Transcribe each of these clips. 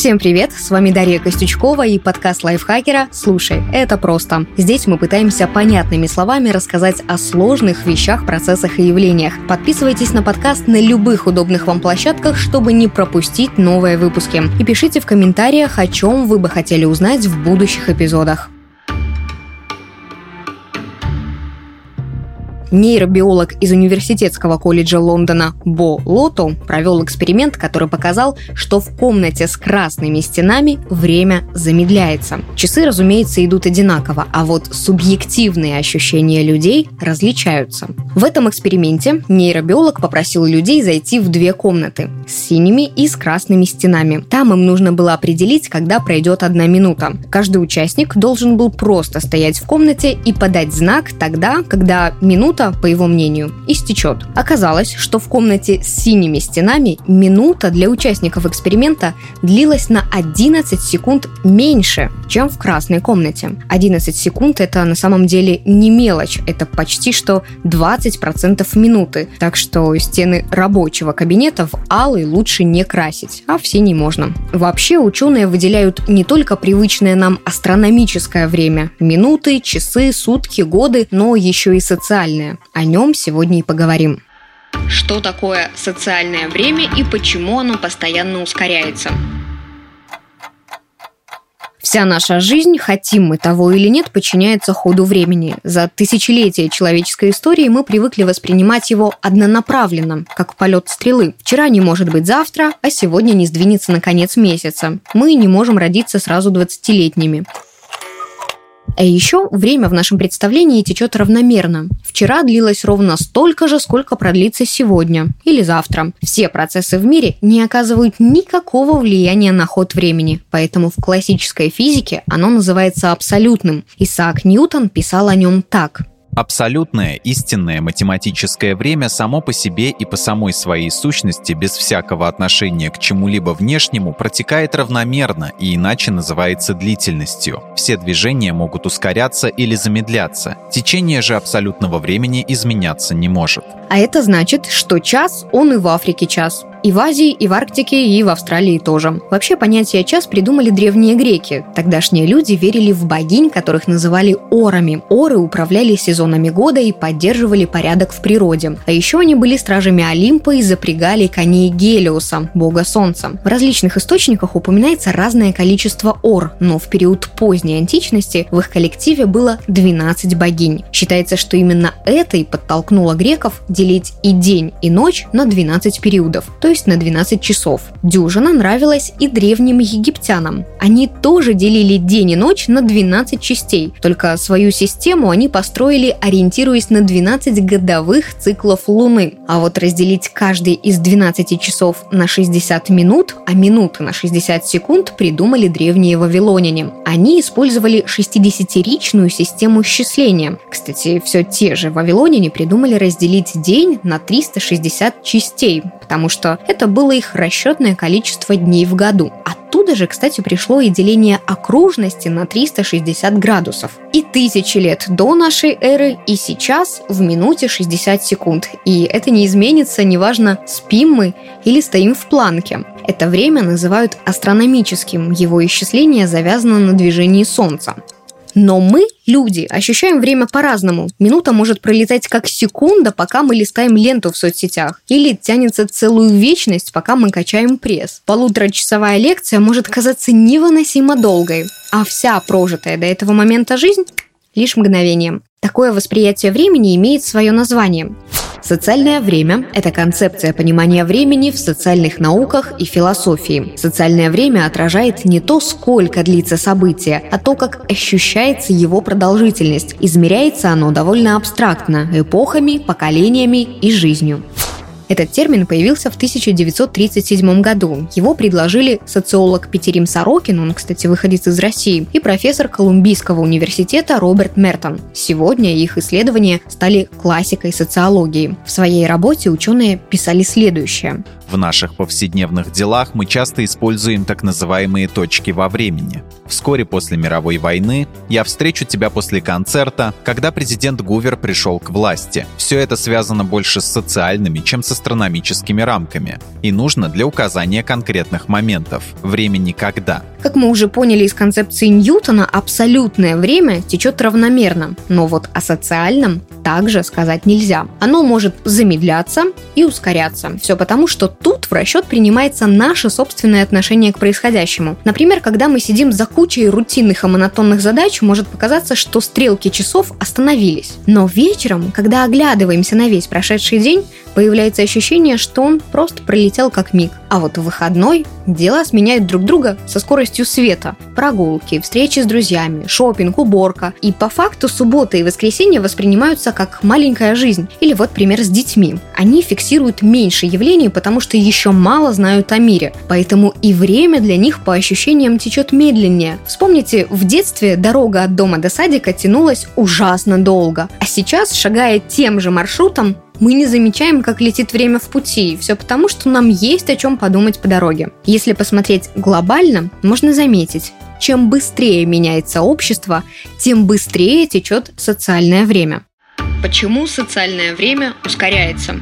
Всем привет, с вами Дарья Костючкова и подкаст лайфхакера «Слушай, это просто». Здесь мы пытаемся понятными словами рассказать о сложных вещах, процессах и явлениях. Подписывайтесь на подкаст на любых удобных вам площадках, чтобы не пропустить новые выпуски. И пишите в комментариях, о чем вы бы хотели узнать в будущих эпизодах. Нейробиолог из Университетского колледжа Лондона Бо Лото провел эксперимент, который показал, что в комнате с красными стенами время замедляется. Часы, разумеется, идут одинаково, а вот субъективные ощущения людей различаются. В этом эксперименте нейробиолог попросил людей зайти в две комнаты с синими и с красными стенами. Там им нужно было определить, когда пройдет одна минута. Каждый участник должен был просто стоять в комнате и подать знак тогда, когда минута минута, по его мнению, истечет. Оказалось, что в комнате с синими стенами минута для участников эксперимента длилась на 11 секунд меньше, чем в красной комнате. 11 секунд это на самом деле не мелочь, это почти что 20% минуты. Так что стены рабочего кабинета в алый лучше не красить, а в синий можно. Вообще ученые выделяют не только привычное нам астрономическое время, минуты, часы, сутки, годы, но еще и социальное время. О нем сегодня и поговорим. Что такое социальное время и почему оно постоянно ускоряется? Вся наша жизнь, хотим мы того или нет, подчиняется ходу времени. За тысячелетия человеческой истории мы привыкли воспринимать его однонаправленно, как полет стрелы. Вчера не может быть завтра, а сегодня не сдвинется на конец месяца. Мы не можем родиться сразу 20-летними. А еще время в нашем представлении течет равномерно. Вчера длилось ровно столько же, сколько продлится сегодня или завтра. Все процессы в мире не оказывают никакого влияния на ход времени, поэтому в классической физике оно называется абсолютным. Исаак Ньютон писал о нем так. Абсолютное истинное математическое время само по себе и по самой своей сущности, без всякого отношения к чему-либо внешнему, протекает равномерно и иначе называется длительностью. Все движения могут ускоряться или замедляться. Течение же абсолютного времени изменяться не может. А это значит, что час, он и в Африке час, и в Азии, и в Арктике, и в Австралии тоже. Вообще понятие «час» придумали древние греки. Тогдашние люди верили в богинь, которых называли орами. Оры управляли сезонами года и поддерживали порядок в природе. А еще они были стражами Олимпа и запрягали коней Гелиоса, бога солнца. В различных источниках упоминается разное количество ор, но в период поздней античности в их коллективе было 12 богинь. Считается, что именно это и подтолкнуло греков делить и день, и ночь на 12 периодов, то есть на 12 часов. Дюжина нравилась и древним египтянам. Они тоже делили день и ночь на 12 частей, только свою систему они построили, ориентируясь на 12 годовых циклов Луны. А вот разделить каждый из 12 часов на 60 минут, а минуты на 60 секунд придумали древние вавилоняне. Они использовали 60-ричную систему счисления. Кстати, все те же вавилоняне придумали разделить день на 360 частей, потому что это было их расчетное количество дней в году. Оттуда же, кстати, пришло и деление окружности на 360 градусов. И тысячи лет до нашей эры, и сейчас в минуте 60 секунд. И это не изменится, неважно, спим мы или стоим в планке. Это время называют астрономическим, его исчисление завязано на движении Солнца. Но мы, люди, ощущаем время по-разному. Минута может пролетать как секунда, пока мы листаем ленту в соцсетях. Или тянется целую вечность, пока мы качаем пресс. Полуторачасовая лекция может казаться невыносимо долгой. А вся прожитая до этого момента жизнь – лишь мгновением. Такое восприятие времени имеет свое название. Социальное время – это концепция понимания времени в социальных науках и философии. Социальное время отражает не то, сколько длится событие, а то, как ощущается его продолжительность. Измеряется оно довольно абстрактно – эпохами, поколениями и жизнью. Этот термин появился в 1937 году. Его предложили социолог Петерим Сорокин, он, кстати, выходец из России, и профессор Колумбийского университета Роберт Мертон. Сегодня их исследования стали классикой социологии. В своей работе ученые писали следующее. В наших повседневных делах мы часто используем так называемые точки во времени. вскоре после мировой войны, «Я встречу тебя после концерта», когда президент Гувер пришел к власти. Все это связано больше с социальными, чем с астрономическими рамками. И нужно для указания конкретных моментов. Времени когда. Как мы уже поняли из концепции Ньютона, абсолютное время течет равномерно. Но вот о социальном также сказать нельзя. Оно может замедляться и ускоряться. Все потому, что тут в расчет принимается наше собственное отношение к происходящему. Например, когда мы сидим за кучей рутинных и монотонных задач, может показаться, что стрелки часов остановились. Но вечером, когда оглядываемся на весь прошедший день, появляется ощущение, что он просто пролетел как миг. А вот в выходной дела сменяют друг друга со скоростью света. Прогулки, встречи с друзьями, шопинг, уборка. И по факту суббота и воскресенье воспринимаются как маленькая жизнь. Или вот пример с детьми. Они фиксируют меньше явлений, потому что еще мало знают о мире. Поэтому и время для них по ощущениям течет медленнее. Вспомните, в детстве дорога от дома до садика тянулась ужасно долго. А сейчас, шагая тем же маршрутом, мы не замечаем, как летит время в пути. Все потому, что нам есть о чем подумать по дороге. Если посмотреть глобально, можно заметить, чем быстрее меняется общество, тем быстрее течет социальное время. Почему социальное время ускоряется?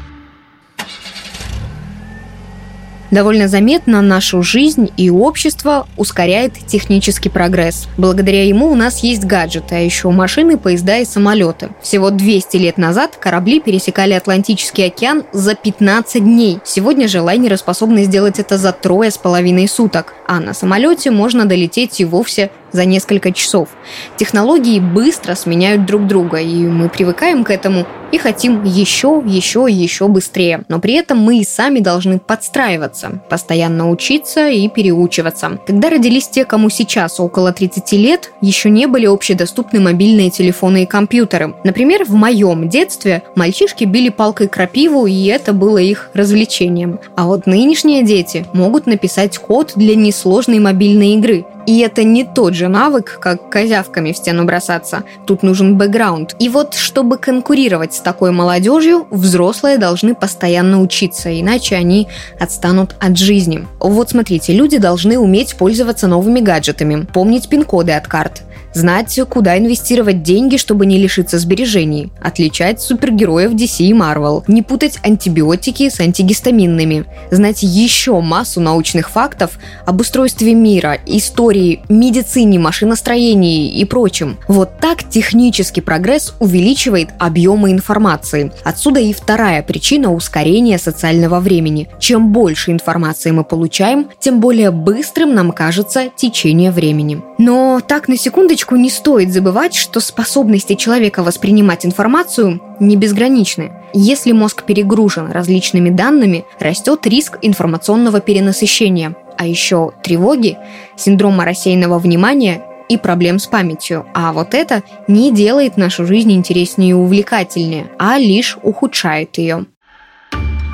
Довольно заметно нашу жизнь и общество ускоряет технический прогресс. Благодаря ему у нас есть гаджеты, а еще машины, поезда и самолеты. Всего 200 лет назад корабли пересекали Атлантический океан за 15 дней. Сегодня же лайнеры способны сделать это за трое с половиной суток, а на самолете можно долететь и вовсе за несколько часов. Технологии быстро сменяют друг друга, и мы привыкаем к этому и хотим еще, еще, еще быстрее. Но при этом мы и сами должны подстраиваться, постоянно учиться и переучиваться. Когда родились те, кому сейчас около 30 лет, еще не были общедоступны мобильные телефоны и компьютеры. Например, в моем детстве мальчишки били палкой крапиву, и это было их развлечением. А вот нынешние дети могут написать код для несложной мобильной игры. И это не тот же навык, как козявками в стену бросаться. Тут нужен бэкграунд. И вот, чтобы конкурировать с такой молодежью, взрослые должны постоянно учиться, иначе они отстанут от жизни. Вот смотрите, люди должны уметь пользоваться новыми гаджетами, помнить пин-коды от карт, знать, куда инвестировать деньги, чтобы не лишиться сбережений, отличать супергероев DC и Marvel, не путать антибиотики с антигистаминными, знать еще массу научных фактов об устройстве мира, истории, медицине, машиностроении и прочем. Вот так технический прогресс увеличивает объемы информации. Отсюда и вторая причина ускорения социального времени. Чем больше информации мы получаем, тем более быстрым нам кажется течение времени. Но так на секундочку секундочку не стоит забывать, что способности человека воспринимать информацию не безграничны. Если мозг перегружен различными данными, растет риск информационного перенасыщения, а еще тревоги, синдрома рассеянного внимания и проблем с памятью. А вот это не делает нашу жизнь интереснее и увлекательнее, а лишь ухудшает ее.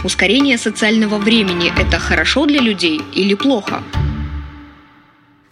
Ускорение социального времени – это хорошо для людей или плохо?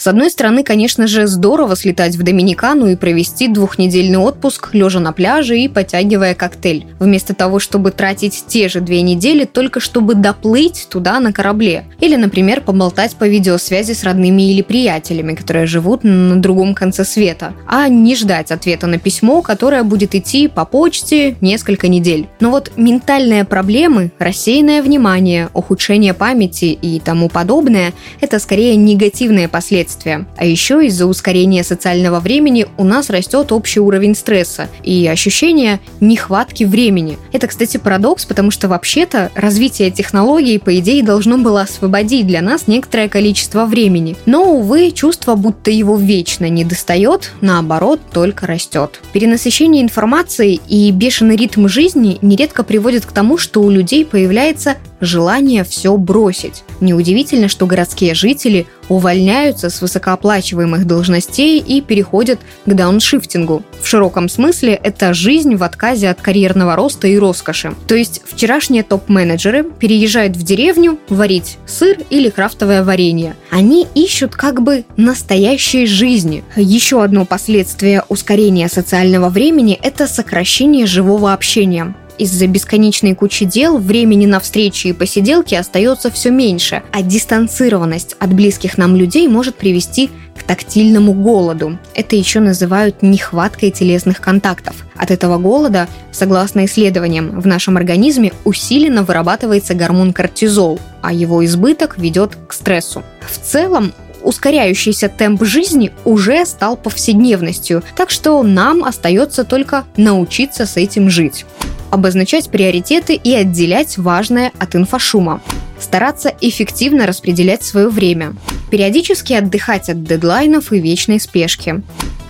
С одной стороны, конечно же, здорово слетать в Доминикану и провести двухнедельный отпуск, лежа на пляже и потягивая коктейль, вместо того, чтобы тратить те же две недели только чтобы доплыть туда на корабле. Или, например, поболтать по видеосвязи с родными или приятелями, которые живут на другом конце света, а не ждать ответа на письмо, которое будет идти по почте несколько недель. Но вот ментальные проблемы, рассеянное внимание, ухудшение памяти и тому подобное – это скорее негативные последствия последствия. А еще из-за ускорения социального времени у нас растет общий уровень стресса и ощущение нехватки времени. Это, кстати, парадокс, потому что вообще-то развитие технологий, по идее, должно было освободить для нас некоторое количество времени. Но, увы, чувство, будто его вечно не достает, наоборот, только растет. Перенасыщение информации и бешеный ритм жизни нередко приводят к тому, что у людей появляется желание все бросить. Неудивительно, что городские жители увольняются с высокооплачиваемых должностей и переходят к дауншифтингу. В широком смысле это жизнь в отказе от карьерного роста и роскоши. То есть вчерашние топ-менеджеры переезжают в деревню варить сыр или крафтовое варенье. Они ищут как бы настоящей жизни. Еще одно последствие ускорения социального времени – это сокращение живого общения из-за бесконечной кучи дел времени на встречи и посиделки остается все меньше, а дистанцированность от близких нам людей может привести к тактильному голоду. Это еще называют нехваткой телесных контактов. От этого голода, согласно исследованиям, в нашем организме усиленно вырабатывается гормон кортизол, а его избыток ведет к стрессу. В целом, ускоряющийся темп жизни уже стал повседневностью, так что нам остается только научиться с этим жить обозначать приоритеты и отделять важное от инфошума. Стараться эффективно распределять свое время. Периодически отдыхать от дедлайнов и вечной спешки.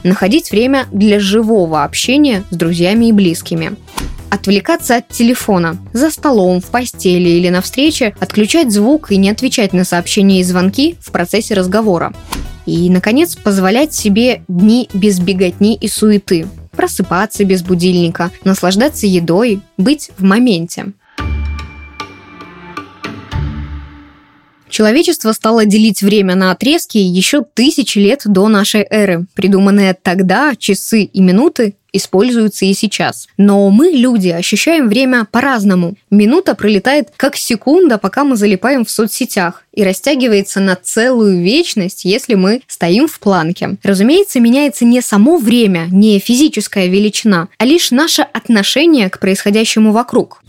Находить время для живого общения с друзьями и близкими отвлекаться от телефона. За столом, в постели или на встрече отключать звук и не отвечать на сообщения и звонки в процессе разговора. И, наконец, позволять себе дни без беготни и суеты. Просыпаться без будильника, наслаждаться едой, быть в моменте. Человечество стало делить время на отрезки еще тысячи лет до нашей эры. Придуманные тогда часы и минуты используются и сейчас. Но мы, люди, ощущаем время по-разному. Минута пролетает как секунда, пока мы залипаем в соцсетях, и растягивается на целую вечность, если мы стоим в планке. Разумеется, меняется не само время, не физическая величина, а лишь наше отношение к происходящему вокруг.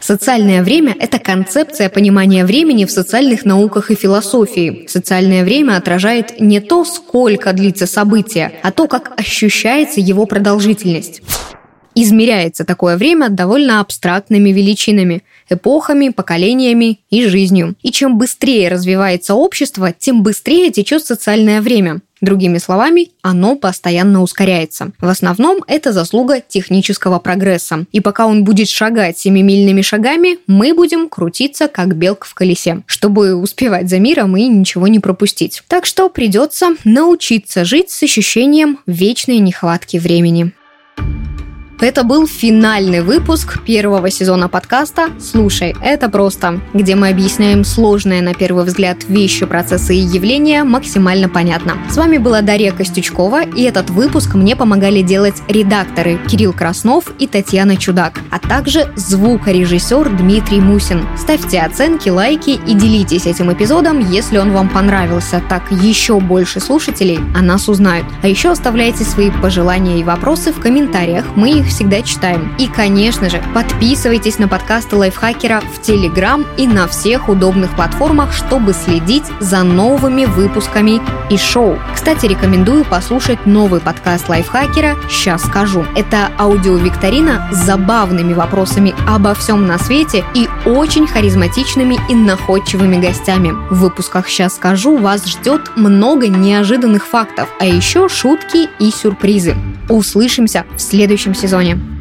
Социальное время – это концепция понимания времени в социальных науках и философии. Социальное время отражает не то, сколько длится событие, а то, как ощущается его продолжительность. Измеряется такое время довольно абстрактными величинами – эпохами, поколениями и жизнью. И чем быстрее развивается общество, тем быстрее течет социальное время. Другими словами, оно постоянно ускоряется. В основном это заслуга технического прогресса. И пока он будет шагать семимильными шагами, мы будем крутиться как белка в колесе, чтобы успевать за миром и ничего не пропустить. Так что придется научиться жить с ощущением вечной нехватки времени. Это был финальный выпуск первого сезона подкаста «Слушай, это просто», где мы объясняем сложные на первый взгляд вещи, процессы и явления максимально понятно. С вами была Дарья Костючкова, и этот выпуск мне помогали делать редакторы Кирилл Краснов и Татьяна Чудак, а также звукорежиссер Дмитрий Мусин. Ставьте оценки, лайки и делитесь этим эпизодом, если он вам понравился, так еще больше слушателей о нас узнают. А еще оставляйте свои пожелания и вопросы в комментариях, мы их всегда читаем. И, конечно же, подписывайтесь на подкасты Лайфхакера в Телеграм и на всех удобных платформах, чтобы следить за новыми выпусками и шоу. Кстати, рекомендую послушать новый подкаст Лайфхакера «Сейчас скажу». Это аудиовикторина с забавными вопросами обо всем на свете и очень харизматичными и находчивыми гостями. В выпусках «Сейчас скажу» вас ждет много неожиданных фактов, а еще шутки и сюрпризы. Услышимся в следующем сезоне сезоне.